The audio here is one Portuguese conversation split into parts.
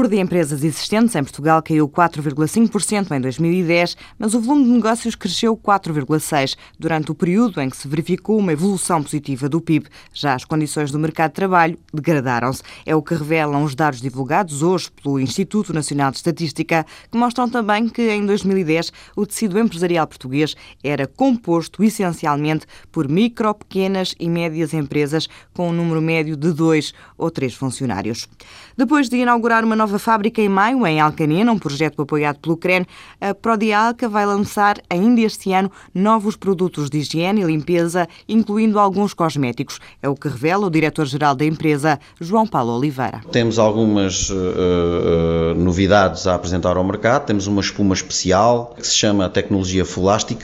número de empresas existentes em Portugal caiu 4,5% em 2010, mas o volume de negócios cresceu 4,6% durante o período em que se verificou uma evolução positiva do PIB. Já as condições do mercado de trabalho degradaram-se. É o que revelam os dados divulgados hoje pelo Instituto Nacional de Estatística, que mostram também que em 2010 o tecido empresarial português era composto essencialmente por micro, pequenas e médias empresas com um número médio de dois ou três funcionários. Depois de inaugurar uma nova fábrica em maio, em Alcanena, um projeto apoiado pelo CREN, a Prodialca vai lançar ainda este ano novos produtos de higiene e limpeza, incluindo alguns cosméticos. É o que revela o diretor-geral da empresa, João Paulo Oliveira. Temos algumas uh, uh, novidades a apresentar ao mercado. Temos uma espuma especial que se chama tecnologia Fulastic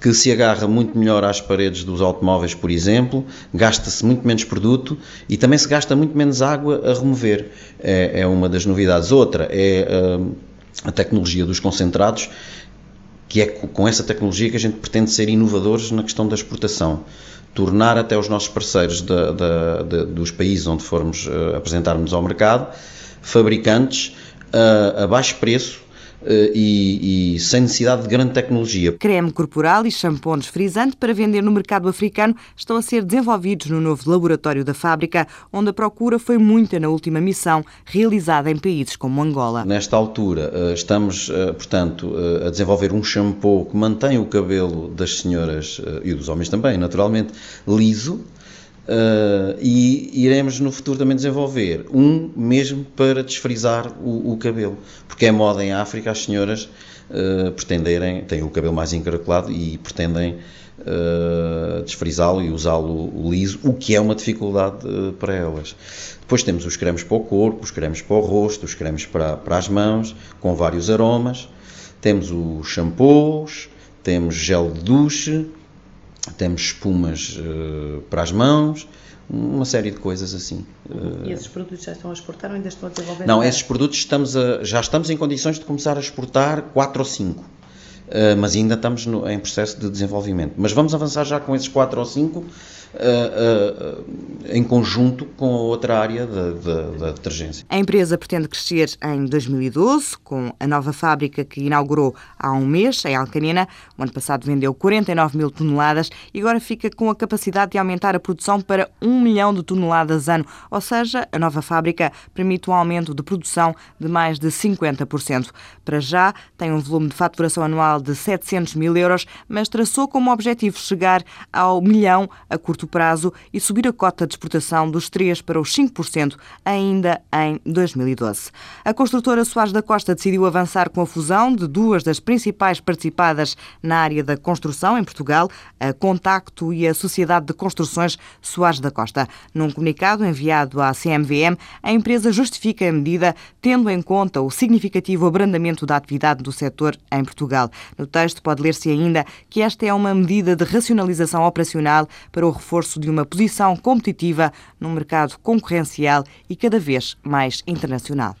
que se agarra muito melhor às paredes dos automóveis, por exemplo, gasta-se muito menos produto e também se gasta muito menos água a remover. É, é uma das novidades. Outra é uh, a tecnologia dos concentrados, que é com essa tecnologia que a gente pretende ser inovadores na questão da exportação. Tornar até os nossos parceiros da, da, da, dos países onde formos uh, apresentarmos ao mercado fabricantes uh, a baixo preço e, e, sem necessidade de grande tecnologia. Creme corporal e shampoo desfrisante para vender no mercado africano estão a ser desenvolvidos no novo laboratório da fábrica, onde a procura foi muita na última missão realizada em países como Angola. Nesta altura, eh, estamos, eh, portanto, a desenvolver um shampoo que mantém o cabelo das senhoras e dos homens também, naturalmente, liso, Uh, e iremos no futuro também desenvolver um mesmo para desfrizar o, o cabelo, porque é moda em África as senhoras uh, pretenderem, têm o cabelo mais encaracolado e pretendem uh, desfrizá-lo e usá-lo liso, o que é uma dificuldade para elas. Depois temos os cremes para o corpo, os cremes para o rosto, os cremes para, para as mãos, com vários aromas. Temos os shampoos, temos gel de duche, temos espumas uh, para as mãos, uma série de coisas assim. E esses produtos já estão a exportar ou ainda estão a desenvolver? Não, esses produtos estamos a, já estamos em condições de começar a exportar 4 ou 5. Uh, eh, mas ainda estamos no, em processo de desenvolvimento. Mas vamos avançar já com esses 4 ou 5 em conjunto com a outra área da, da, da detergência. A empresa pretende crescer em 2012 com a nova fábrica que inaugurou há um mês, em Alcanena. O ano passado vendeu 49 mil toneladas e agora fica com a capacidade de aumentar a produção para 1 milhão de toneladas ano. Ou seja, a nova fábrica permite um aumento de produção de mais de 50%. Para já, tem um volume de faturação anual de 700 mil euros, mas traçou como objetivo chegar ao milhão a curto curto prazo e subir a cota de exportação dos 3% para os 5% ainda em 2012. A construtora Soares da Costa decidiu avançar com a fusão de duas das principais participadas na área da construção em Portugal, a Contacto e a Sociedade de Construções Soares da Costa. Num comunicado enviado à CMVM, a empresa justifica a medida tendo em conta o significativo abrandamento da atividade do setor em Portugal. No texto pode ler-se ainda que esta é uma medida de racionalização operacional para o reforço de uma posição competitiva num mercado concorrencial e cada vez mais internacional.